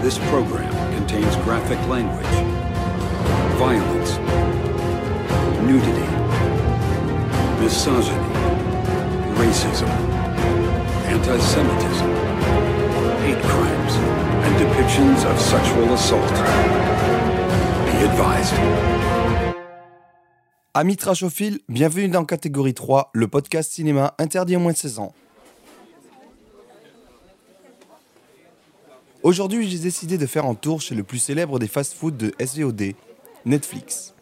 This program contains graphic language, violence, nudity, misogyny, racism, anti-Semitism, hate crimes, and depictions of sexual assault. Be advised. Amis trashophiles, bienvenue dans Catégorie 3, le podcast cinéma interdit aux moins de 16 ans. Aujourd'hui, j'ai décidé de faire un tour chez le plus célèbre des fast-foods de SVOD, Netflix.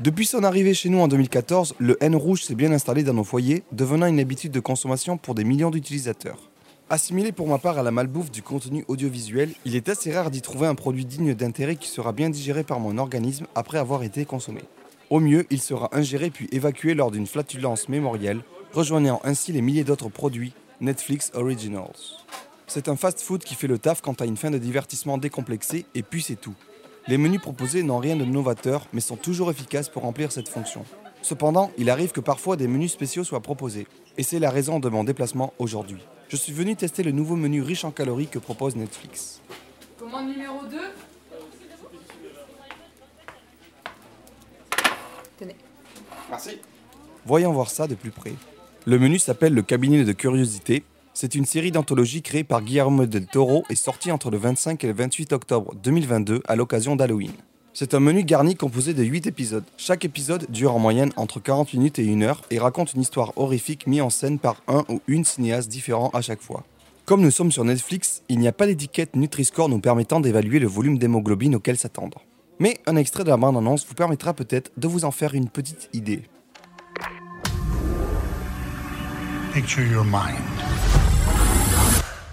Depuis son arrivée chez nous en 2014, le N rouge s'est bien installé dans nos foyers, devenant une habitude de consommation pour des millions d'utilisateurs. Assimilé pour ma part à la malbouffe du contenu audiovisuel, il est assez rare d'y trouver un produit digne d'intérêt qui sera bien digéré par mon organisme après avoir été consommé. Au mieux, il sera ingéré puis évacué lors d'une flatulence mémorielle, rejoignant ainsi les milliers d'autres produits Netflix Originals. C'est un fast-food qui fait le taf quant à une fin de divertissement décomplexée et puis c'est tout. Les menus proposés n'ont rien de novateur mais sont toujours efficaces pour remplir cette fonction. Cependant, il arrive que parfois des menus spéciaux soient proposés, et c'est la raison de mon déplacement aujourd'hui. Je suis venu tester le nouveau menu riche en calories que propose Netflix. Commande numéro 2 Tenez. Merci. Voyons voir ça de plus près. Le menu s'appelle Le cabinet de curiosité. C'est une série d'anthologies créée par Guillermo del Toro et sortie entre le 25 et le 28 octobre 2022 à l'occasion d'Halloween. C'est un menu garni composé de 8 épisodes. Chaque épisode dure en moyenne entre 40 minutes et 1 heure et raconte une histoire horrifique mise en scène par un ou une cinéaste différent à chaque fois. Comme nous sommes sur Netflix, il n'y a pas d'étiquette Nutri-Score nous permettant d'évaluer le volume d'hémoglobine auquel s'attendre. Mais un extrait de la bande-annonce vous permettra peut-être de vous en faire une petite idée.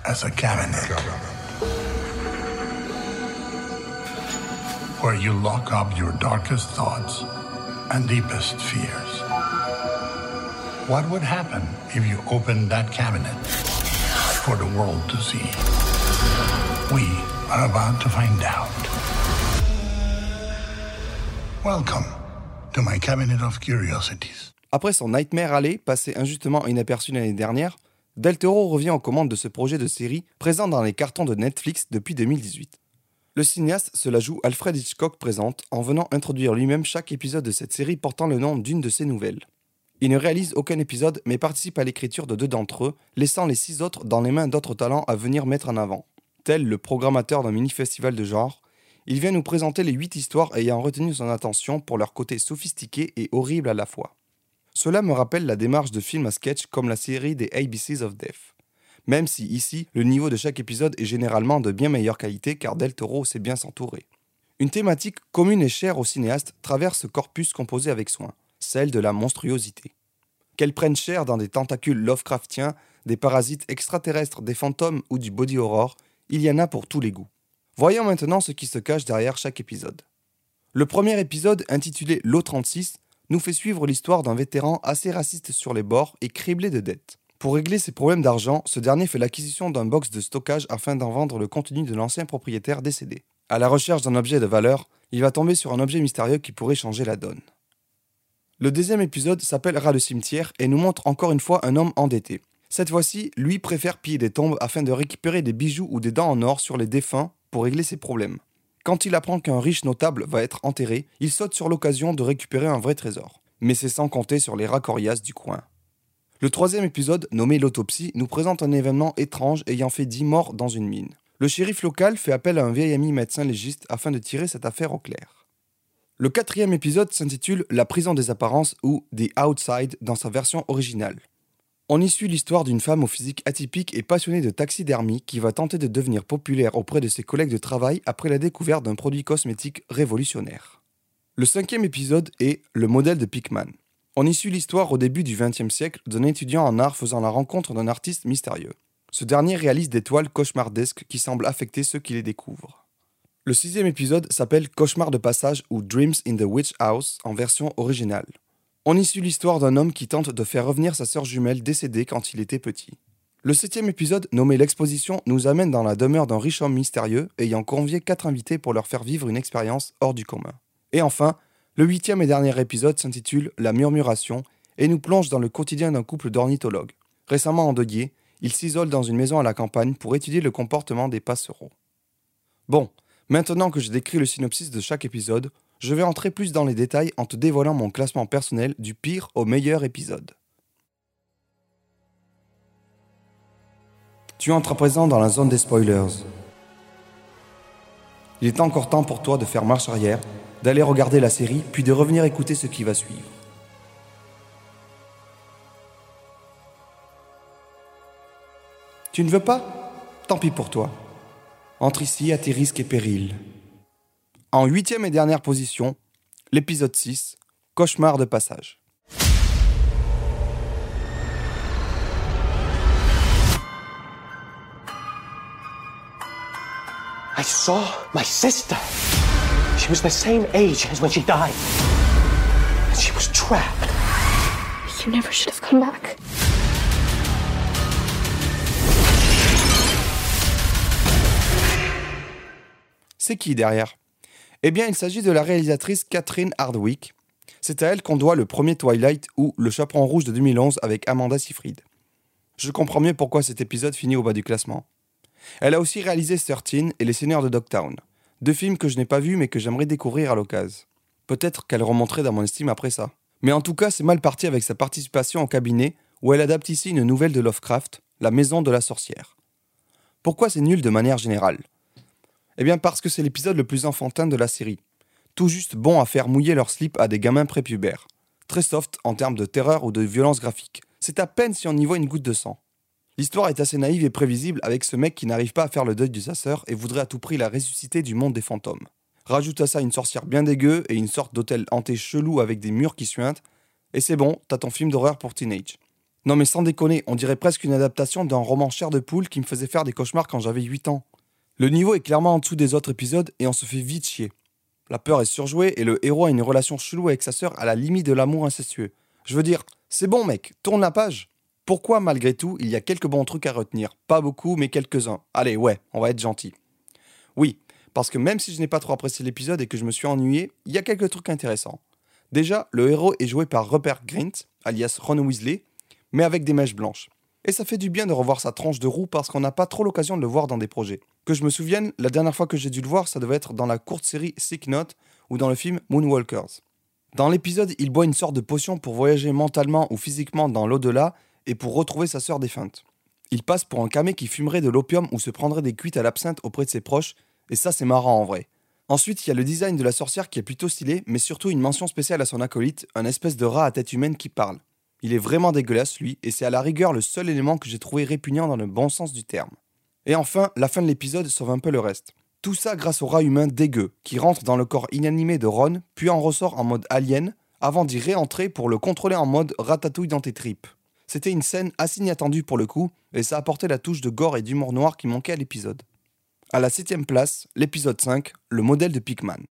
As a cabinet where you lock up your darkest thoughts and deepest fears. What would happen if you opened that cabinet for the world to see? We are about to find out. Welcome to my cabinet of curiosities. Après son Nightmare Alley, passé injustement inaperçu l'année dernière, Del Toro revient aux commandes de ce projet de série présent dans les cartons de Netflix depuis 2018. Le cinéaste se la joue Alfred Hitchcock présente en venant introduire lui-même chaque épisode de cette série portant le nom d'une de ses nouvelles. Il ne réalise aucun épisode mais participe à l'écriture de deux d'entre eux, laissant les six autres dans les mains d'autres talents à venir mettre en avant. Tel le programmateur d'un mini-festival de genre, il vient nous présenter les huit histoires ayant retenu son attention pour leur côté sophistiqué et horrible à la fois. Cela me rappelle la démarche de film à sketch comme la série des ABCs of Death. Même si ici, le niveau de chaque épisode est généralement de bien meilleure qualité car Del Toro sait bien s'entourer. Une thématique commune et chère au cinéaste traverse ce corpus composé avec soin, celle de la monstruosité. Qu'elle prenne chair dans des tentacules Lovecraftiens, des parasites extraterrestres, des fantômes ou du body horror, il y en a pour tous les goûts. Voyons maintenant ce qui se cache derrière chaque épisode. Le premier épisode, intitulé L'O36, nous fait suivre l'histoire d'un vétéran assez raciste sur les bords et criblé de dettes. Pour régler ses problèmes d'argent, ce dernier fait l'acquisition d'un box de stockage afin d'en vendre le contenu de l'ancien propriétaire décédé. À la recherche d'un objet de valeur, il va tomber sur un objet mystérieux qui pourrait changer la donne. Le deuxième épisode s'appelle Rat le cimetière et nous montre encore une fois un homme endetté. Cette fois-ci, lui préfère piller des tombes afin de récupérer des bijoux ou des dents en or sur les défunts pour régler ses problèmes. Quand il apprend qu'un riche notable va être enterré, il saute sur l'occasion de récupérer un vrai trésor. Mais c'est sans compter sur les racorias du coin. Le troisième épisode, nommé l'autopsie, nous présente un événement étrange ayant fait 10 morts dans une mine. Le shérif local fait appel à un vieil ami médecin légiste afin de tirer cette affaire au clair. Le quatrième épisode s'intitule La prison des apparences ou The Outside dans sa version originale. On y suit l'histoire d'une femme au physique atypique et passionnée de taxidermie qui va tenter de devenir populaire auprès de ses collègues de travail après la découverte d'un produit cosmétique révolutionnaire. Le cinquième épisode est Le modèle de Pickman. On y suit l'histoire au début du XXe siècle d'un étudiant en art faisant la rencontre d'un artiste mystérieux. Ce dernier réalise des toiles cauchemardesques qui semblent affecter ceux qui les découvrent. Le sixième épisode s'appelle Cauchemar de passage ou Dreams in the Witch House en version originale. On y suit l'histoire d'un homme qui tente de faire revenir sa sœur jumelle décédée quand il était petit. Le septième épisode, nommé L'exposition, nous amène dans la demeure d'un riche homme mystérieux ayant convié quatre invités pour leur faire vivre une expérience hors du commun. Et enfin, le huitième et dernier épisode s'intitule La murmuration et nous plonge dans le quotidien d'un couple d'ornithologues. Récemment endeuillés, ils s'isolent dans une maison à la campagne pour étudier le comportement des passereaux. Bon, maintenant que j'ai décrit le synopsis de chaque épisode, je vais entrer plus dans les détails en te dévoilant mon classement personnel du pire au meilleur épisode. Tu entres à présent dans la zone des spoilers. Il est encore temps pour toi de faire marche arrière, d'aller regarder la série, puis de revenir écouter ce qui va suivre. Tu ne veux pas? Tant pis pour toi. Entre ici à tes risques et périls. En huitième et dernière position, l'épisode 6, Cauchemar de passage. I saw my sister. She was the same age as when she died. And she was trapped. You never should have come back. C'est qui derrière? Eh bien, il s'agit de la réalisatrice Catherine Hardwick. C'est à elle qu'on doit le premier Twilight ou Le Chaperon Rouge de 2011 avec Amanda Seyfried. Je comprends mieux pourquoi cet épisode finit au bas du classement. Elle a aussi réalisé 13 et Les Seigneurs de Dogtown, deux films que je n'ai pas vus mais que j'aimerais découvrir à l'occasion. Peut-être qu'elle remonterait dans mon estime après ça. Mais en tout cas, c'est mal parti avec sa participation en cabinet où elle adapte ici une nouvelle de Lovecraft, La Maison de la Sorcière. Pourquoi c'est nul de manière générale? Eh bien parce que c'est l'épisode le plus enfantin de la série. Tout juste bon à faire mouiller leur slip à des gamins prépubères. Très soft en termes de terreur ou de violence graphique. C'est à peine si on y voit une goutte de sang. L'histoire est assez naïve et prévisible avec ce mec qui n'arrive pas à faire le deuil de sa sœur et voudrait à tout prix la ressusciter du monde des fantômes. Rajoute à ça une sorcière bien dégueu et une sorte d'hôtel hanté chelou avec des murs qui suintent, et c'est bon, t'as ton film d'horreur pour teenage. Non mais sans déconner, on dirait presque une adaptation d'un roman Cher de poule qui me faisait faire des cauchemars quand j'avais 8 ans. Le niveau est clairement en dessous des autres épisodes et on se fait vite chier. La peur est surjouée et le héros a une relation chelou avec sa sœur à la limite de l'amour incestueux. Je veux dire, c'est bon mec, tourne la page. Pourquoi malgré tout il y a quelques bons trucs à retenir? Pas beaucoup mais quelques-uns. Allez ouais, on va être gentil. Oui, parce que même si je n'ai pas trop apprécié l'épisode et que je me suis ennuyé, il y a quelques trucs intéressants. Déjà, le héros est joué par Rupert Grint, alias Ron Weasley, mais avec des mèches blanches. Et ça fait du bien de revoir sa tranche de roue parce qu'on n'a pas trop l'occasion de le voir dans des projets. Que je me souvienne, la dernière fois que j'ai dû le voir, ça devait être dans la courte série Sick Note ou dans le film Moonwalkers. Dans l'épisode, il boit une sorte de potion pour voyager mentalement ou physiquement dans l'au-delà et pour retrouver sa sœur défunte. Il passe pour un camé qui fumerait de l'opium ou se prendrait des cuites à l'absinthe auprès de ses proches, et ça c'est marrant en vrai. Ensuite, il y a le design de la sorcière qui est plutôt stylé, mais surtout une mention spéciale à son acolyte, un espèce de rat à tête humaine qui parle. Il est vraiment dégueulasse lui, et c'est à la rigueur le seul élément que j'ai trouvé répugnant dans le bon sens du terme. Et enfin, la fin de l'épisode sauve un peu le reste. Tout ça grâce au rat humain dégueu, qui rentre dans le corps inanimé de Ron, puis en ressort en mode alien, avant d'y réentrer pour le contrôler en mode ratatouille dans tes tripes. C'était une scène assez inattendue pour le coup, et ça apportait la touche de gore et d'humour noir qui manquait à l'épisode. À la septième place, l'épisode 5, le modèle de Pikman.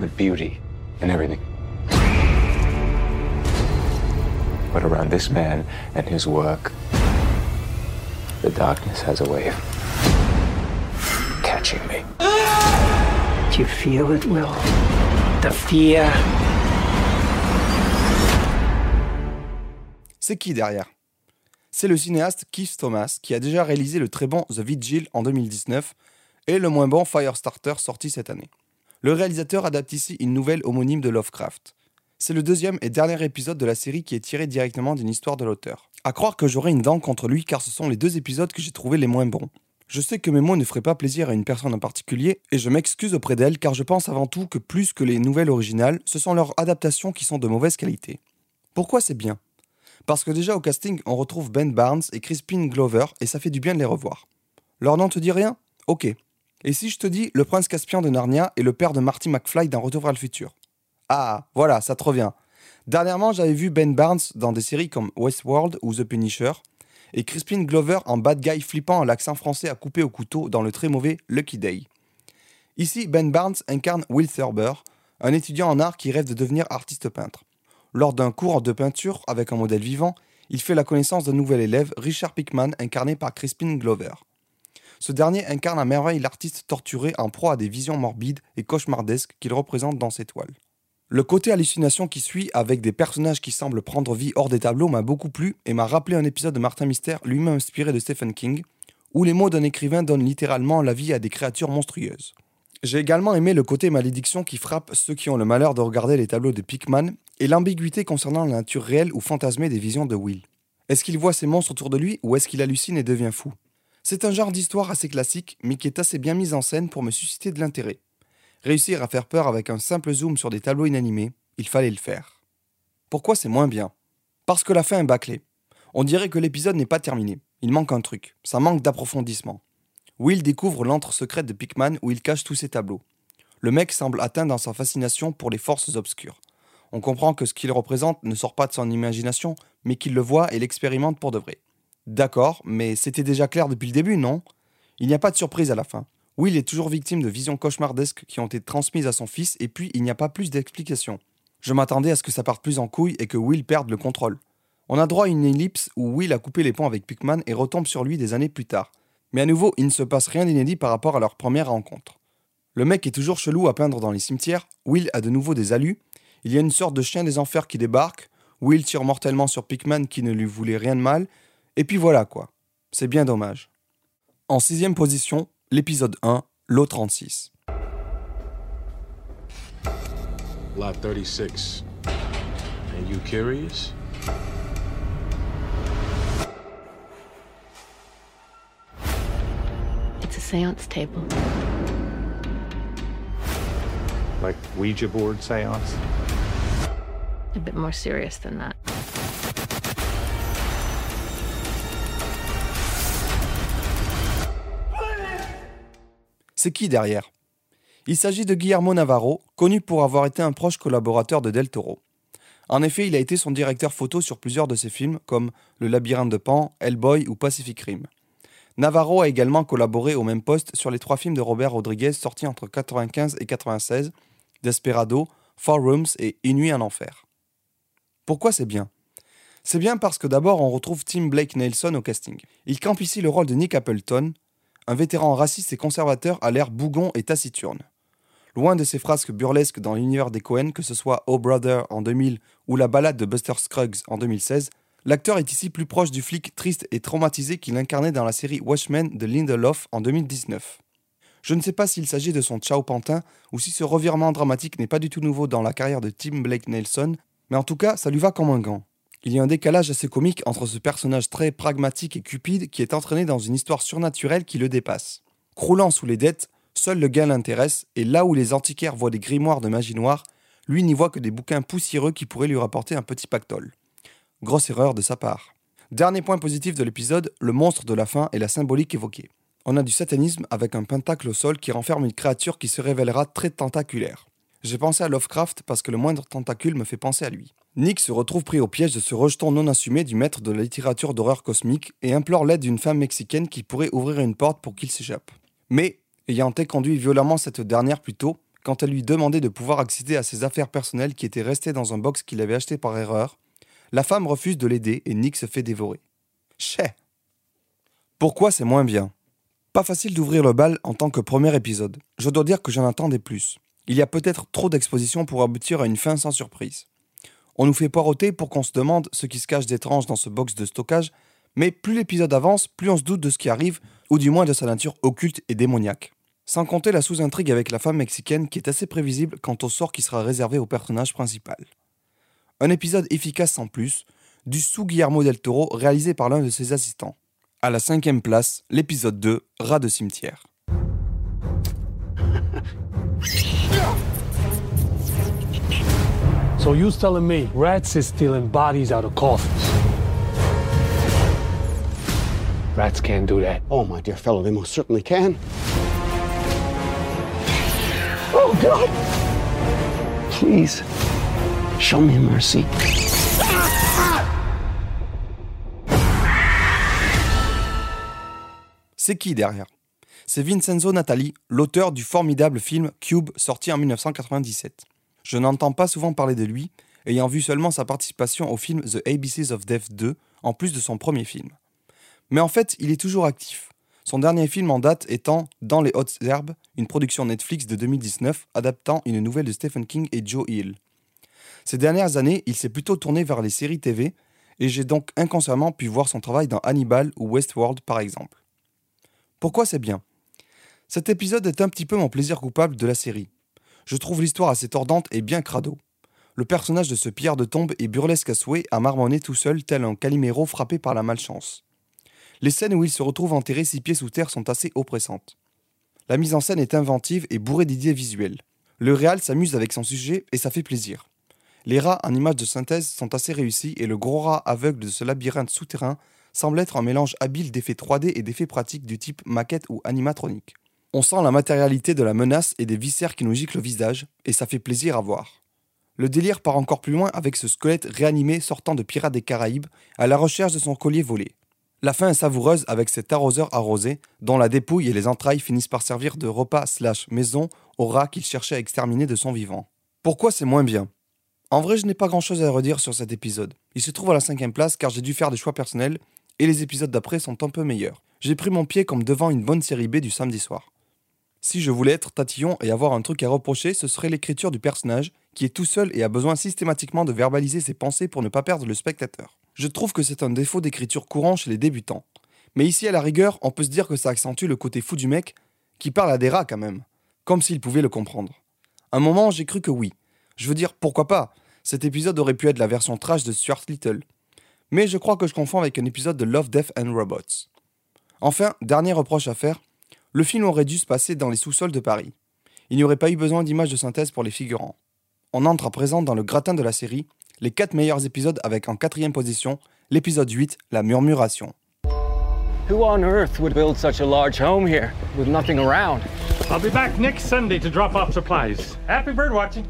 The beauty in everything. But around this man and his work, the darkness has a way of catching me. Do you feel it, Will? The fear. C'est qui derrière? C'est le cinéaste Keith Thomas qui a déjà réalisé le très bon The Vigil en 2019 et le moins bon Firestarter sorti cette année. Le réalisateur adapte ici une nouvelle homonyme de Lovecraft. C'est le deuxième et dernier épisode de la série qui est tiré directement d'une histoire de l'auteur. À croire que j'aurais une dent contre lui car ce sont les deux épisodes que j'ai trouvés les moins bons. Je sais que mes mots ne feraient pas plaisir à une personne en particulier, et je m'excuse auprès d'elle car je pense avant tout que plus que les nouvelles originales, ce sont leurs adaptations qui sont de mauvaise qualité. Pourquoi c'est bien? Parce que déjà au casting, on retrouve Ben Barnes et Crispin Glover, et ça fait du bien de les revoir. Leur nom te dit rien? Ok. Et si je te dis le prince Caspian de Narnia et le père de Marty McFly dans Retour vers le futur? Ah, voilà, ça te revient. Dernièrement, j'avais vu Ben Barnes dans des séries comme Westworld ou The Punisher, et Crispin Glover en bad guy flippant à l'accent français à couper au couteau dans le très mauvais Lucky Day. Ici, Ben Barnes incarne Will Thurber, un étudiant en art qui rêve de devenir artiste peintre. Lors d'un cours de peinture avec un modèle vivant, il fait la connaissance d'un nouvel élève, Richard Pickman, incarné par Crispin Glover. Ce dernier incarne à merveille l'artiste torturé en proie à des visions morbides et cauchemardesques qu'il représente dans ses toiles. Le côté hallucination qui suit, avec des personnages qui semblent prendre vie hors des tableaux, m'a beaucoup plu et m'a rappelé un épisode de Martin Mystère, lui-même inspiré de Stephen King, où les mots d'un écrivain donnent littéralement la vie à des créatures monstrueuses. J'ai également aimé le côté malédiction qui frappe ceux qui ont le malheur de regarder les tableaux de Pickman et l'ambiguïté concernant la nature réelle ou fantasmée des visions de Will. Est-ce qu'il voit ces monstres autour de lui ou est-ce qu'il hallucine et devient fou? C'est un genre d'histoire assez classique mais qui est assez bien mise en scène pour me susciter de l'intérêt. Réussir à faire peur avec un simple zoom sur des tableaux inanimés, il fallait le faire. Pourquoi c'est moins bien? Parce que la fin est bâclée. On dirait que l'épisode n'est pas terminé. Il manque un truc. Ça manque d'approfondissement. Will découvre l'antre secrète de Pickman où il cache tous ses tableaux. Le mec semble atteint dans sa fascination pour les forces obscures. On comprend que ce qu'il représente ne sort pas de son imagination, mais qu'il le voit et l'expérimente pour de vrai. D'accord, mais c'était déjà clair depuis le début, non? Il n'y a pas de surprise à la fin. Will est toujours victime de visions cauchemardesques qui ont été transmises à son fils, et puis il n'y a pas plus d'explications. Je m'attendais à ce que ça parte plus en couille et que Will perde le contrôle. On a droit à une ellipse où Will a coupé les ponts avec Pickman et retombe sur lui des années plus tard. Mais à nouveau, il ne se passe rien d'inédit par rapport à leur première rencontre. Le mec est toujours chelou à peindre dans les cimetières, Will a de nouveau des alus, il y a une sorte de chien des enfers qui débarque, Will tire mortellement sur Pickman qui ne lui voulait rien de mal, et puis voilà quoi. C'est bien dommage. En sixième position, l'épisode 1, Lot 36. Lot 36. And you curious? It's a seance table. Like Ouija board seance? A bit more serious than that. C'est qui derrière? Il s'agit de Guillermo Navarro, connu pour avoir été un proche collaborateur de Del Toro. En effet, il a été son directeur photo sur plusieurs de ses films comme Le Labyrinthe de Pan, Hellboy ou Pacific Rim. Navarro a également collaboré au même poste sur les trois films de Robert Rodriguez sortis entre 1995 et 1996, Desperado, Four Rooms et Une nuit en enfer. Pourquoi c'est bien? C'est bien parce que d'abord on retrouve Tim Blake Nelson au casting. Il campe ici le rôle de Nick Appleton, un vétéran raciste et conservateur à l'air bougon et taciturne. Loin de ses frasques burlesques dans l'univers des Cohen, que ce soit Oh Brother en 2000 ou la balade de Buster Scruggs en 2016, l'acteur est ici plus proche du flic triste et traumatisé qu'il incarnait dans la série Watchmen de Lindelof en 2019. Je ne sais pas s'il s'agit de son Ciao Pantin ou si ce revirement dramatique n'est pas du tout nouveau dans la carrière de Tim Blake Nelson, mais en tout cas, ça lui va comme un gant. Il y a un décalage assez comique entre ce personnage très pragmatique et cupide qui est entraîné dans une histoire surnaturelle qui le dépasse. Croulant sous les dettes, seul le gain l'intéresse, et là où les antiquaires voient des grimoires de magie noire, lui n'y voit que des bouquins poussiéreux qui pourraient lui rapporter un petit pactole. Grosse erreur de sa part. Dernier point positif de l'épisode, le monstre de la fin et la symbolique évoquée. On a du satanisme avec un pentacle au sol qui renferme une créature qui se révélera très tentaculaire. J'ai pensé à Lovecraft parce que le moindre tentacule me fait penser à lui. Nick se retrouve pris au piège de ce rejeton non assumé du maître de la littérature d'horreur cosmique et implore l'aide d'une femme mexicaine qui pourrait ouvrir une porte pour qu'il s'échappe. Mais, ayant conduit violemment cette dernière plus tôt, quand elle lui demandait de pouvoir accéder à ses affaires personnelles qui étaient restées dans un box qu'il avait acheté par erreur, la femme refuse de l'aider et Nick se fait dévorer. Chais Pourquoi c'est moins bien? Pas facile d'ouvrir le bal en tant que premier épisode. Je dois dire que j'en attendais plus. Il y a peut-être trop d'exposition pour aboutir à une fin sans surprise. On nous fait poireauter pour qu'on se demande ce qui se cache d'étrange dans ce box de stockage, mais plus l'épisode avance, plus on se doute de ce qui arrive, ou du moins de sa nature occulte et démoniaque. Sans compter la sous-intrigue avec la femme mexicaine qui est assez prévisible quant au sort qui sera réservé au personnage principal. Un épisode efficace sans plus, du sous Guillermo del Toro réalisé par l'un de ses assistants. À la cinquième place, l'épisode 2, Rat de cimetière. So you're telling me rats is stealing bodies out of coffins? Rats can't do that. Oh, my dear fellow, they most certainly can. Oh, God! Please. Show me mercy. C'est qui derrière C'est Vincenzo Natali, l'auteur du formidable film Cube sorti en 1997. Je n'entends pas souvent parler de lui, ayant vu seulement sa participation au film The ABCs of Death 2, en plus de son premier film. Mais en fait, il est toujours actif. Son dernier film en date étant Dans les hautes herbes, une production Netflix de 2019 adaptant une nouvelle de Stephen King et Joe Hill. Ces dernières années, il s'est plutôt tourné vers les séries TV, et j'ai donc inconsciemment pu voir son travail dans Hannibal ou Westworld par exemple. Pourquoi c'est bien? Cet épisode est un petit peu mon plaisir coupable de la série. Je trouve l'histoire assez tordante et bien crado. Le personnage de ce Pierre de tombe est burlesque à souhait à marmonner tout seul tel un Calimero frappé par la malchance. Les scènes où il se retrouve enterré six pieds sous terre sont assez oppressantes. La mise en scène est inventive et bourrée d'idées visuelles. Le réal s'amuse avec son sujet et ça fait plaisir. Les rats en images de synthèse sont assez réussis et le gros rat aveugle de ce labyrinthe souterrain semble être un mélange habile d'effets 3D et d'effets pratiques du type maquette ou animatronique. On sent la matérialité de la menace et des viscères qui nous giclent le visage, et ça fait plaisir à voir. Le délire part encore plus loin avec ce squelette réanimé sortant de Pirates des Caraïbes à la recherche de son collier volé. La fin est savoureuse avec cet arroseur arrosé, dont la dépouille et les entrailles finissent par servir de repas slash maison au rat qu'il cherchait à exterminer de son vivant. Pourquoi c'est moins bien? En vrai, je n'ai pas grand chose à redire sur cet épisode. Il se trouve à la cinquième place car j'ai dû faire des choix personnels et les épisodes d'après sont un peu meilleurs. J'ai pris mon pied comme devant une bonne série B du samedi soir. Si je voulais être tatillon et avoir un truc à reprocher, ce serait l'écriture du personnage, qui est tout seul et a besoin systématiquement de verbaliser ses pensées pour ne pas perdre le spectateur. Je trouve que c'est un défaut d'écriture courant chez les débutants. Mais ici, à la rigueur, on peut se dire que ça accentue le côté fou du mec, qui parle à des rats quand même, comme s'il pouvait le comprendre. un moment, j'ai cru que oui. Je veux dire, pourquoi pas? Cet épisode aurait pu être la version trash de Stuart Little, mais je crois que je confonds avec un épisode de Love, Death and Robots. Enfin, dernier reproche à faire, le film aurait dû se passer dans les sous-sols de Paris. Il n'y aurait pas eu besoin d'images de synthèse pour les figurants. On entre à présent dans le gratin de la série, les 4 meilleurs épisodes avec en quatrième position l'épisode 8, La Murmuration. Who on earth would build such a large home here with nothing around? I'll be back next Sunday to drop off supplies. Happy bird watching.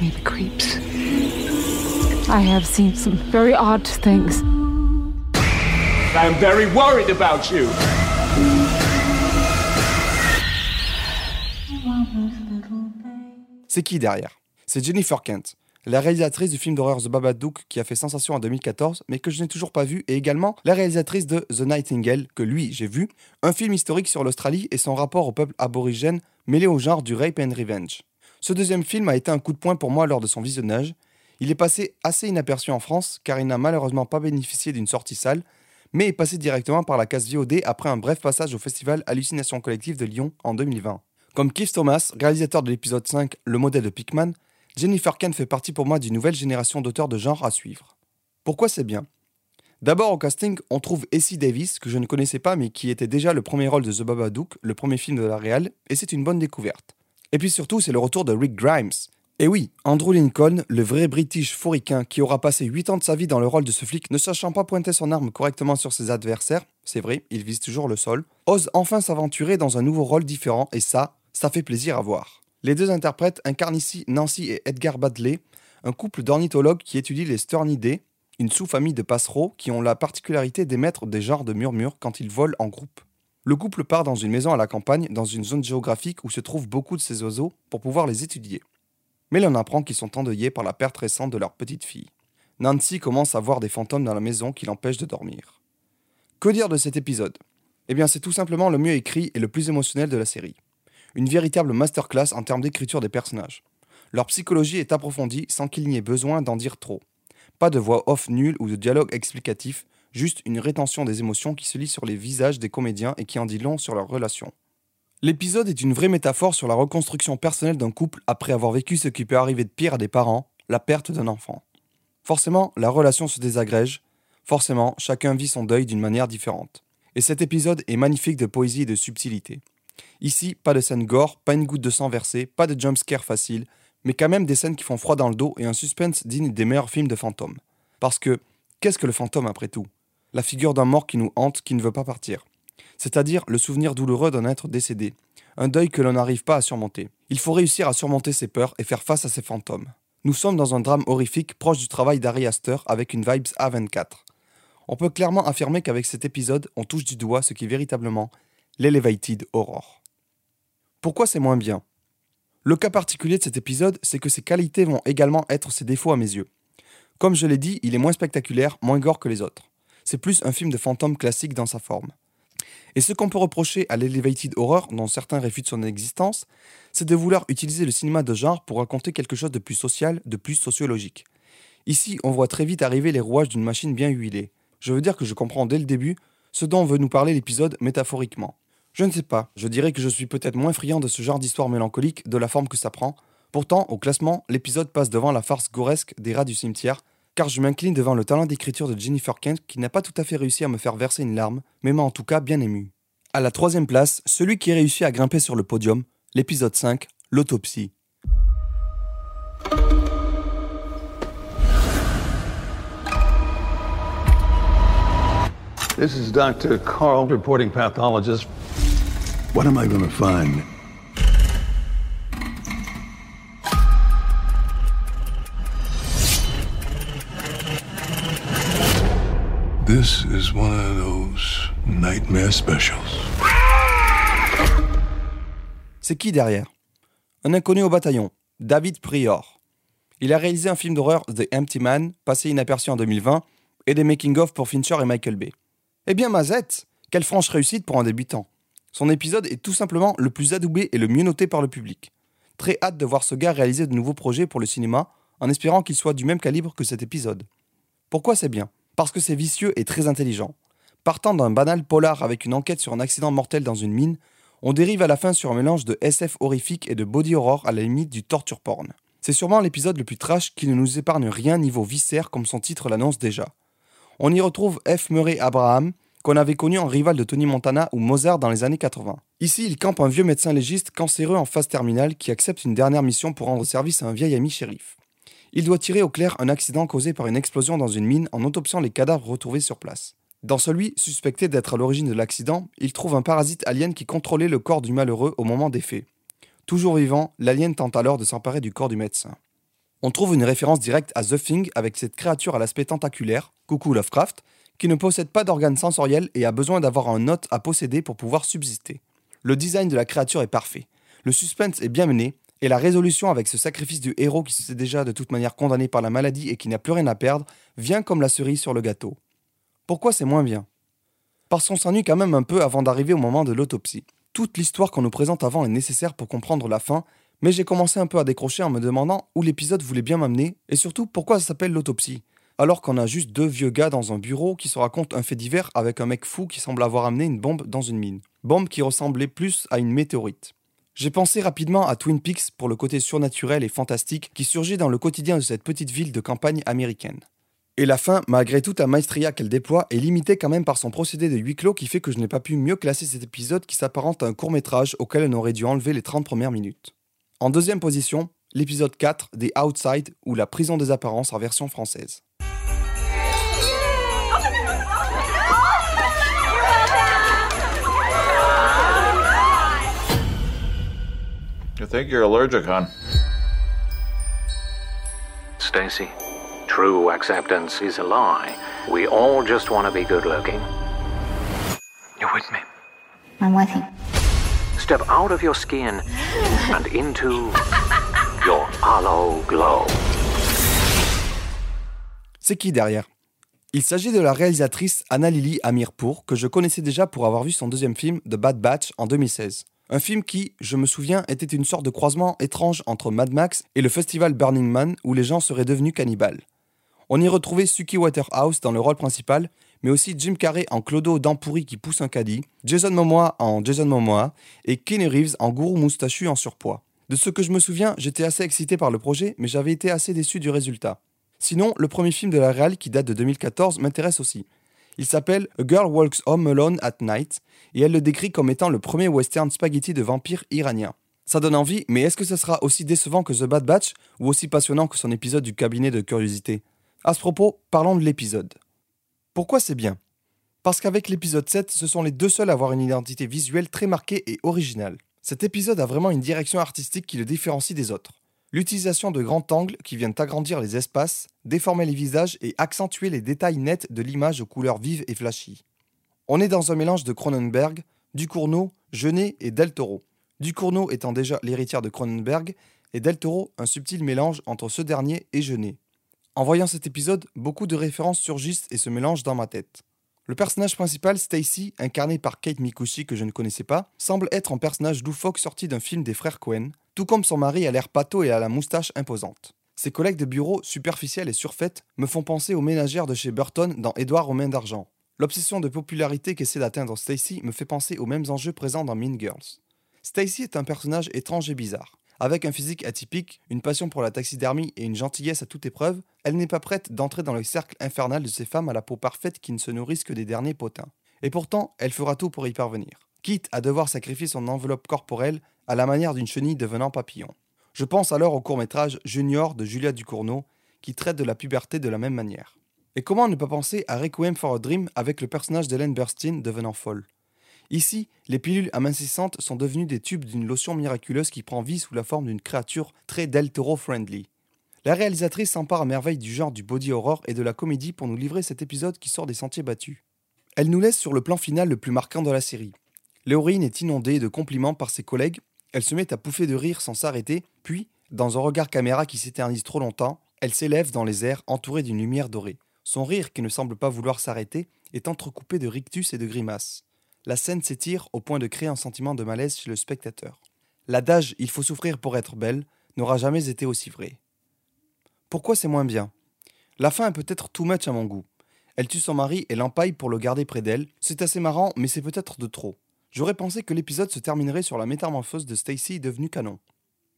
Gives me the creeps. I have seen some very odd things. I'm very worried about you. C'est qui derrière? C'est Jennifer Kent, la réalisatrice du film d'horreur The Babadook qui a fait sensation en 2014 mais que je n'ai toujours pas vu et également la réalisatrice de The Nightingale que lui j'ai vu, un film historique sur l'Australie et son rapport au peuple aborigène mêlé au genre du rape and revenge. Ce deuxième film a été un coup de poing pour moi lors de son visionnage. Il est passé assez inaperçu en France car il n'a malheureusement pas bénéficié d'une sortie salle mais est passé directement par la case VOD après un bref passage au festival Hallucination Collective de Lyon en 2020. Comme Keith Thomas, réalisateur de l'épisode 5 Le modèle de Pickman, Jennifer Kent fait partie pour moi d'une nouvelle génération d'auteurs de genre à suivre. Pourquoi c'est bien? D'abord au casting, on trouve Essie Davis, que je ne connaissais pas mais qui était déjà le premier rôle de The Babadook, le premier film de la réal, et c'est une bonne découverte. Et puis surtout, c'est le retour de Rick Grimes. Et oui, Andrew Lincoln, le vrai British fouricain qui aura passé 8 ans de sa vie dans le rôle de ce flic, ne sachant pas pointer son arme correctement sur ses adversaires, c'est vrai, il vise toujours le sol, ose enfin s'aventurer dans un nouveau rôle différent, et ça, ça fait plaisir à voir. Les deux interprètes incarnent ici Nancy et Edgar Badley, un couple d'ornithologues qui étudient les sternidés, une sous-famille de passereaux qui ont la particularité d'émettre des genres de murmures quand ils volent en groupe. Le couple part dans une maison à la campagne, dans une zone géographique où se trouvent beaucoup de ces oiseaux, pour pouvoir les étudier. Mais l'on apprend qu'ils sont endeuillés par la perte récente de leur petite fille. Nancy commence à voir des fantômes dans la maison qui l'empêchent de dormir. Que dire de cet épisode? Eh bien, c'est tout simplement le mieux écrit et le plus émotionnel de la série. Une véritable masterclass en termes d'écriture des personnages. Leur psychologie est approfondie sans qu'il n'y ait besoin d'en dire trop. Pas de voix off nulle ou de dialogue explicatif, juste une rétention des émotions qui se lit sur les visages des comédiens et qui en dit long sur leurs relations. L'épisode est une vraie métaphore sur la reconstruction personnelle d'un couple après avoir vécu ce qui peut arriver de pire à des parents, la perte d'un enfant. Forcément, la relation se désagrège, forcément, chacun vit son deuil d'une manière différente. Et cet épisode est magnifique de poésie et de subtilité. Ici, pas de scène gore, pas une goutte de sang versée, pas de jumpscare facile, mais quand même des scènes qui font froid dans le dos et un suspense digne des meilleurs films de fantômes. Parce que, qu'est-ce que le fantôme après tout? La figure d'un mort qui nous hante, qui ne veut pas partir. C'est-à-dire le souvenir douloureux d'un être décédé, un deuil que l'on n'arrive pas à surmonter. Il faut réussir à surmonter ses peurs et faire face à ses fantômes. Nous sommes dans un drame horrifique proche du travail d'Ari Aster avec une vibes A24. On peut clairement affirmer qu'avec cet épisode, on touche du doigt ce qui est véritablement l'Elevated Horror. Pourquoi c'est moins bien? Le cas particulier de cet épisode, c'est que ses qualités vont également être ses défauts à mes yeux. Comme je l'ai dit, il est moins spectaculaire, moins gore que les autres. C'est plus un film de fantôme classique dans sa forme. Et ce qu'on peut reprocher à l'Elevated Horror, dont certains réfutent son existence, c'est de vouloir utiliser le cinéma de genre pour raconter quelque chose de plus social, de plus sociologique. Ici, on voit très vite arriver les rouages d'une machine bien huilée. Je veux dire que je comprends dès le début ce dont veut nous parler l'épisode métaphoriquement. Je ne sais pas, je dirais que je suis peut-être moins friand de ce genre d'histoire mélancolique, de la forme que ça prend. Pourtant, au classement, l'épisode passe devant la farce goresque des rats du cimetière, car je m'incline devant le talent d'écriture de Jennifer Kent qui n'a pas tout à fait réussi à me faire verser une larme, mais m'a en tout cas bien ému. À la troisième place, celui qui réussit à grimper sur le podium, l'épisode 5, l'autopsie. This is Dr. Carl, reporting pathologist. What am I going to find? This is one of those nightmare specials. C'est qui derrière? Un inconnu au bataillon, David Prior. Il a réalisé un film d'horreur The Empty Man, passé inaperçu en 2020, et des making-of pour Fincher et Michael Bay. Eh bien, Mazette, quelle franche réussite pour un débutant. Son épisode est tout simplement le plus adoubé et le mieux noté par le public. Très hâte de voir ce gars réaliser de nouveaux projets pour le cinéma, en espérant qu'il soit du même calibre que cet épisode. Pourquoi c'est bien? Parce que c'est vicieux et très intelligent. Partant d'un banal polar avec une enquête sur un accident mortel dans une mine, on dérive à la fin sur un mélange de SF horrifique et de body horror à la limite du torture porn. C'est sûrement l'épisode le plus trash qui ne nous épargne rien niveau viscère comme son titre l'annonce déjà. On y retrouve F. Murray Abraham, qu'on avait connu en rival de Tony Montana ou Mozart dans les années 80. Ici, il campe un vieux médecin légiste cancéreux en phase terminale qui accepte une dernière mission pour rendre service à un vieil ami shérif. Il doit tirer au clair un accident causé par une explosion dans une mine en autopsiant les cadavres retrouvés sur place. Dans celui, suspecté d'être à l'origine de l'accident, il trouve un parasite alien qui contrôlait le corps du malheureux au moment des faits. Toujours vivant, l'alien tente alors de s'emparer du corps du médecin. On trouve une référence directe à The Thing avec cette créature à l'aspect tentaculaire, coucou Lovecraft, qui ne possède pas d'organes sensoriels et a besoin d'avoir un hôte à posséder pour pouvoir subsister. Le design de la créature est parfait. Le suspense est bien mené, et la résolution avec ce sacrifice du héros qui se sait déjà de toute manière condamné par la maladie et qui n'a plus rien à perdre vient comme la cerise sur le gâteau. Pourquoi c'est moins bien? Parce qu'on s'ennuie quand même un peu avant d'arriver au moment de l'autopsie. Toute l'histoire qu'on nous présente avant est nécessaire pour comprendre la fin, mais j'ai commencé un peu à décrocher en me demandant où l'épisode voulait bien m'amener et surtout pourquoi ça s'appelle l'autopsie, alors qu'on a juste deux vieux gars dans un bureau qui se racontent un fait divers avec un mec fou qui semble avoir amené une bombe dans une mine. Bombe qui ressemblait plus à une météorite. J'ai pensé rapidement à Twin Peaks pour le côté surnaturel et fantastique qui surgit dans le quotidien de cette petite ville de campagne américaine. Et la fin, malgré toute la maestria qu'elle déploie, est limitée quand même par son procédé de huis clos qui fait que je n'ai pas pu mieux classer cet épisode qui s'apparente à un court métrage auquel on aurait dû enlever les 30 premières minutes. En deuxième position, l'épisode 4 des Outside ou la prison des apparences en version française. You think you're allergic, hon? Stacy, true acceptance is a lie. We all just want to be good looking. You with me? I'm with you. Step out of your skin and into your hollow glow. C'est qui derrière? Il s'agit de la réalisatrice Anna Lily Amirpour, que je connaissais déjà pour avoir vu son deuxième film The Bad Batch en 2016. Un film qui, je me souviens, était une sorte de croisement étrange entre Mad Max et le festival Burning Man où les gens seraient devenus cannibales. On y retrouvait Suki Waterhouse dans le rôle principal, mais aussi Jim Carrey en Clodo pourries qui pousse un caddie, Jason Momoa en Jason Momoa et Kenny Reeves en gourou moustachu en surpoids. De ce que je me souviens, j'étais assez excité par le projet, mais j'avais été assez déçu du résultat. Sinon, le premier film de la réal qui date de 2014 m'intéresse aussi. Il s'appelle A Girl Walks Home Alone at Night et elle le décrit comme étant le premier western spaghetti de vampire iranien. Ça donne envie, mais est-ce que ce sera aussi décevant que The Bad Batch ou aussi passionnant que son épisode du cabinet de curiosité? À ce propos, parlons de l'épisode. Pourquoi c'est bien? Parce qu'avec l'épisode 7, ce sont les deux seuls à avoir une identité visuelle très marquée et originale. Cet épisode a vraiment une direction artistique qui le différencie des autres. L'utilisation de grands angles qui viennent agrandir les espaces, déformer les visages et accentuer les détails nets de l'image aux couleurs vives et flashy. On est dans un mélange de Cronenberg, Ducournau, Genet et Del Toro. Ducournau étant déjà l'héritière de Cronenberg et Del Toro un subtil mélange entre ce dernier et Genet. En voyant cet épisode, beaucoup de références surgissent et se mélangent dans ma tête. Le personnage principal, Stacy, incarné par Kate Mikushi que je ne connaissais pas, semble être un personnage loufoque sorti d'un film des frères Cohen, tout comme son mari a l'air pâteau et à la moustache imposante. Ses collègues de bureau, superficielles et surfaites, me font penser aux ménagères de chez Burton dans Édouard aux mains d'argent. L'obsession de popularité qu'essaie d'atteindre Stacy me fait penser aux mêmes enjeux présents dans Mean Girls. Stacy est un personnage étrange et bizarre. Avec un physique atypique, une passion pour la taxidermie et une gentillesse à toute épreuve, elle n'est pas prête d'entrer dans le cercle infernal de ces femmes à la peau parfaite qui ne se nourrissent que des derniers potins. Et pourtant, elle fera tout pour y parvenir, quitte à devoir sacrifier son enveloppe corporelle à la manière d'une chenille devenant papillon. Je pense alors au court-métrage Junior de Julia Ducournau, qui traite de la puberté de la même manière. Et comment ne pas penser à Requiem for a Dream avec le personnage d'Helen Burstyn devenant folle? Ici, les pilules amincissantes sont devenues des tubes d'une lotion miraculeuse qui prend vie sous la forme d'une créature très Del Toro-friendly. La réalisatrice s'empare à merveille du genre du body horror et de la comédie pour nous livrer cet épisode qui sort des sentiers battus. Elle nous laisse sur le plan final le plus marquant de la série. L'héroïne est inondée de compliments par ses collègues, elle se met à pouffer de rire sans s'arrêter, puis, dans un regard caméra qui s'éternise trop longtemps, elle s'élève dans les airs entourée d'une lumière dorée. Son rire, qui ne semble pas vouloir s'arrêter, est entrecoupé de rictus et de grimaces la scène s'étire au point de créer un sentiment de malaise chez le spectateur. L'adage Il faut souffrir pour être belle n'aura jamais été aussi vrai. Pourquoi c'est moins bien? La fin est peut-être too much à mon goût. Elle tue son mari et l'empaille pour le garder près d'elle. C'est assez marrant, mais c'est peut-être de trop. J'aurais pensé que l'épisode se terminerait sur la métamorphose de Stacy devenue canon.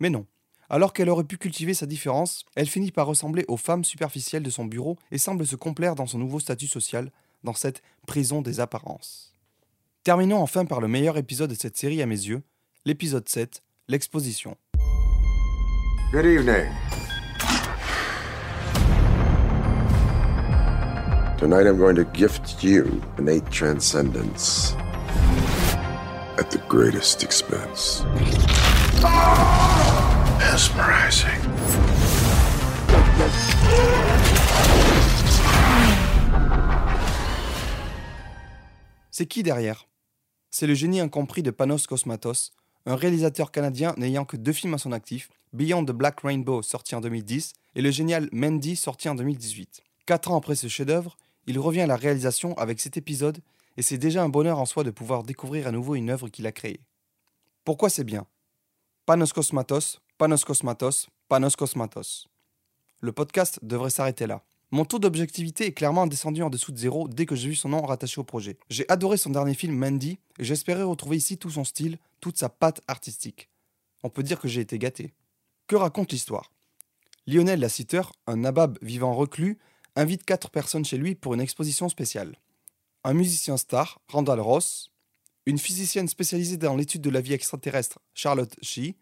Mais non. Alors qu'elle aurait pu cultiver sa différence, elle finit par ressembler aux femmes superficielles de son bureau et semble se complaire dans son nouveau statut social, dans cette prison des apparences. Terminons enfin par le meilleur épisode de cette série à mes yeux, l'épisode 7, l'exposition. Good evening. Tonight I'm going to gift you innate transcendence at the greatest expense. Mesmerizing. C'est qui derrière? C'est le génie incompris de Panos Cosmatos, un réalisateur canadien n'ayant que deux films à son actif, Beyond the Black Rainbow sorti en 2010 et le génial Mandy sorti en 2018. Quatre ans après ce chef-d'œuvre, il revient à la réalisation avec cet épisode et c'est déjà un bonheur en soi de pouvoir découvrir à nouveau une œuvre qu'il a créée. Pourquoi c'est bien? Panos Cosmatos, Panos Cosmatos, Panos Cosmatos. Le podcast devrait s'arrêter là. Mon taux d'objectivité est clairement descendu en dessous de zéro dès que j'ai vu son nom rattaché au projet. J'ai adoré son dernier film Mandy et j'espérais retrouver ici tout son style, toute sa patte artistique. On peut dire que j'ai été gâté. Que raconte l'histoire? Lionel Lassiter, un nabab vivant reclus, invite quatre personnes chez lui pour une exposition spéciale. Un musicien star, Randall Ross, une physicienne spécialisée dans l'étude de la vie extraterrestre, Charlotte Shee,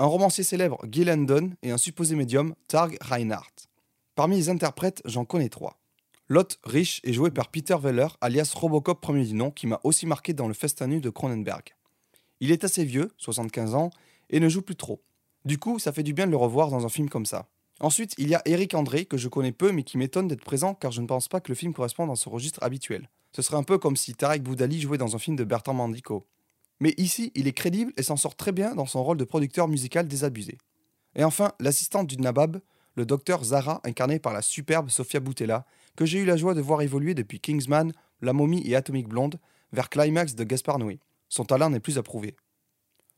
un romancier célèbre, Guy Landon, et un supposé médium, Targ Reinhardt. Parmi les interprètes, j'en connais trois. Lot Rich est joué par Peter Weller, alias Robocop premier du nom, qui m'a aussi marqué dans le festin nu de Cronenberg. Il est assez vieux, 75 ans, et ne joue plus trop. Du coup, ça fait du bien de le revoir dans un film comme ça. Ensuite, il y a Eric André, que je connais peu mais qui m'étonne d'être présent car je ne pense pas que le film corresponde à ce registre habituel. Ce serait un peu comme si Tarek Boudali jouait dans un film de Bertrand Mandico. Mais ici, il est crédible et s'en sort très bien dans son rôle de producteur musical désabusé. Et enfin, l'assistante du Nabab, le docteur Zara, incarné par la superbe Sofia Boutella, que j'ai eu la joie de voir évoluer depuis Kingsman, La momie et Atomic Blonde, vers Climax de Gaspard Noé. Son talent n'est plus à prouver.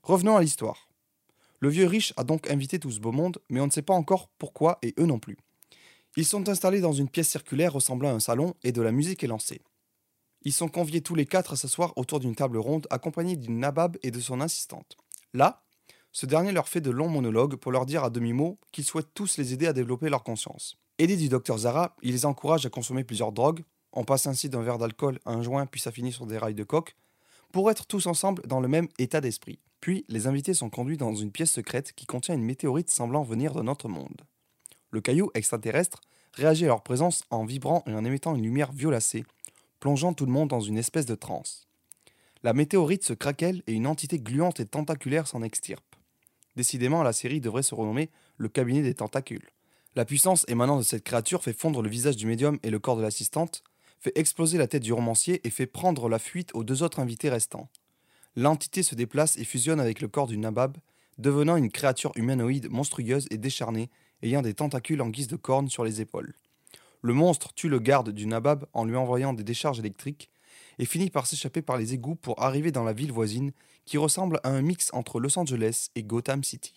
Revenons à l'histoire. Le vieux riche a donc invité tout ce beau monde, mais on ne sait pas encore pourquoi et eux non plus. Ils sont installés dans une pièce circulaire ressemblant à un salon et de la musique est lancée. Ils sont conviés tous les quatre à s'asseoir autour d'une table ronde accompagnés d'une nabab et de son assistante. Là, ce dernier leur fait de longs monologues pour leur dire à demi-mot qu'ils souhaitent tous les aider à développer leur conscience. Aidé du docteur Zara, il les encourage à consommer plusieurs drogues, on passe ainsi d'un verre d'alcool à un joint puis ça finit sur des rails de coke, pour être tous ensemble dans le même état d'esprit. Puis les invités sont conduits dans une pièce secrète qui contient une météorite semblant venir d'un autre monde. Le caillou extraterrestre réagit à leur présence en vibrant et en émettant une lumière violacée, plongeant tout le monde dans une espèce de transe. La météorite se craquelle et une entité gluante et tentaculaire s'en extirpe. Décidément, la série devrait se renommer Le cabinet des tentacules. La puissance émanant de cette créature fait fondre le visage du médium et le corps de l'assistante, fait exploser la tête du romancier et fait prendre la fuite aux deux autres invités restants. L'entité se déplace et fusionne avec le corps du nabab, devenant une créature humanoïde monstrueuse et décharnée, ayant des tentacules en guise de cornes sur les épaules. Le monstre tue le garde du nabab en lui envoyant des décharges électriques et finit par s'échapper par les égouts pour arriver dans la ville voisine qui ressemble à un mix entre Los Angeles et Gotham City.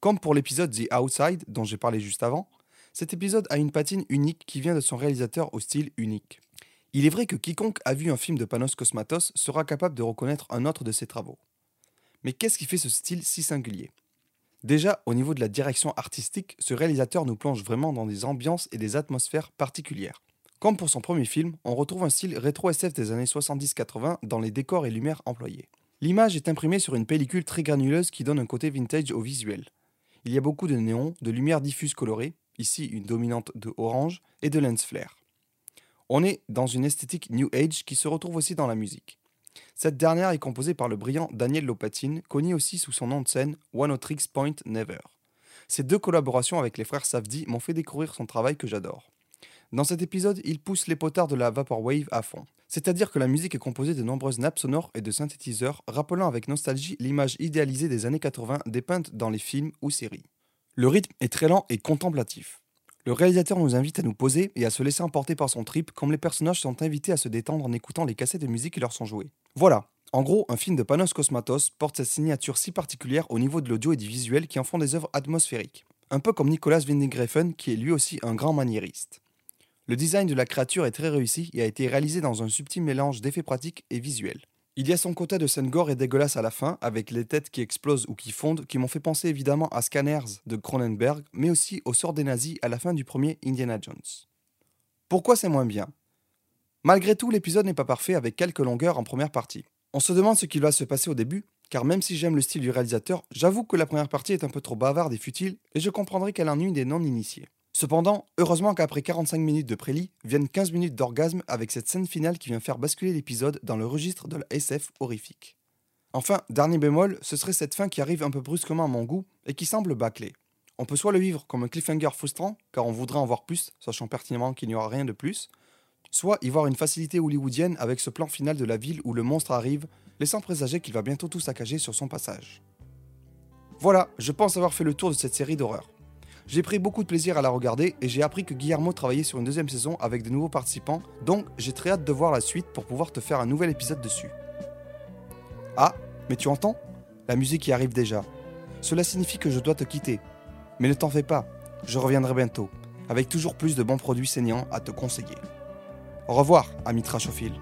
Comme pour l'épisode The Outside dont j'ai parlé juste avant, cet épisode a une patine unique qui vient de son réalisateur au style unique. Il est vrai que quiconque a vu un film de Panos Cosmatos sera capable de reconnaître un autre de ses travaux. Mais qu'est-ce qui fait ce style si singulier? Déjà, au niveau de la direction artistique, ce réalisateur nous plonge vraiment dans des ambiances et des atmosphères particulières. Comme pour son premier film, on retrouve un style rétro-SF des années 70-80 dans les décors et lumières employés. L'image est imprimée sur une pellicule très granuleuse qui donne un côté vintage au visuel. Il y a beaucoup de néons, de lumière diffuse colorée, ici une dominante de orange, et de lens flare. On est dans une esthétique New Age qui se retrouve aussi dans la musique. Cette dernière est composée par le brillant Daniel Lopatine, connu aussi sous son nom de scène One Tricks Point Never. Ces deux collaborations avec les frères Safdie m'ont fait découvrir son travail que j'adore. Dans cet épisode, il pousse les potards de la Vaporwave à fond. C'est-à-dire que la musique est composée de nombreuses nappes sonores et de synthétiseurs, rappelant avec nostalgie l'image idéalisée des années 80 dépeinte dans les films ou séries. Le rythme est très lent et contemplatif. Le réalisateur nous invite à nous poser et à se laisser emporter par son trip, comme les personnages sont invités à se détendre en écoutant les cassettes de musique qui leur sont jouées. Voilà, en gros, un film de Panos Cosmatos porte cette signature si particulière au niveau de l'audio et du visuel qui en font des œuvres atmosphériques. Un peu comme Nicolas Winding Refn, qui est lui aussi un grand maniériste. Le design de la créature est très réussi et a été réalisé dans un subtil mélange d'effets pratiques et visuels. Il y a son côté de scène gore et dégueulasse à la fin, avec les têtes qui explosent ou qui fondent, qui m'ont fait penser évidemment à Scanners de Cronenberg, mais aussi au sort des nazis à la fin du premier Indiana Jones. Pourquoi c'est moins bien? Malgré tout, l'épisode n'est pas parfait avec quelques longueurs en première partie. On se demande ce qui va se passer au début, car même si j'aime le style du réalisateur, j'avoue que la première partie est un peu trop bavarde et futile, et je comprendrai qu'elle ennuie des non-initiés. Cependant, heureusement qu'après 45 minutes de prélit, viennent 15 minutes d'orgasme avec cette scène finale qui vient faire basculer l'épisode dans le registre de la SF horrifique. Enfin, dernier bémol, ce serait cette fin qui arrive un peu brusquement à mon goût et qui semble bâclée. On peut soit le vivre comme un cliffhanger frustrant, car on voudrait en voir plus, sachant pertinemment qu'il n'y aura rien de plus, soit y voir une facilité hollywoodienne avec ce plan final de la ville où le monstre arrive, laissant présager qu'il va bientôt tout saccager sur son passage. Voilà, je pense avoir fait le tour de cette série d'horreur. J'ai pris beaucoup de plaisir à la regarder et j'ai appris que Guillermo travaillait sur une deuxième saison avec de nouveaux participants, donc j'ai très hâte de voir la suite pour pouvoir te faire un nouvel épisode dessus. Ah, mais tu entends? La musique y arrive déjà. Cela signifie que je dois te quitter. Mais ne t'en fais pas, je reviendrai bientôt, avec toujours plus de bons produits saignants à te conseiller. Au revoir, ami Trashophile.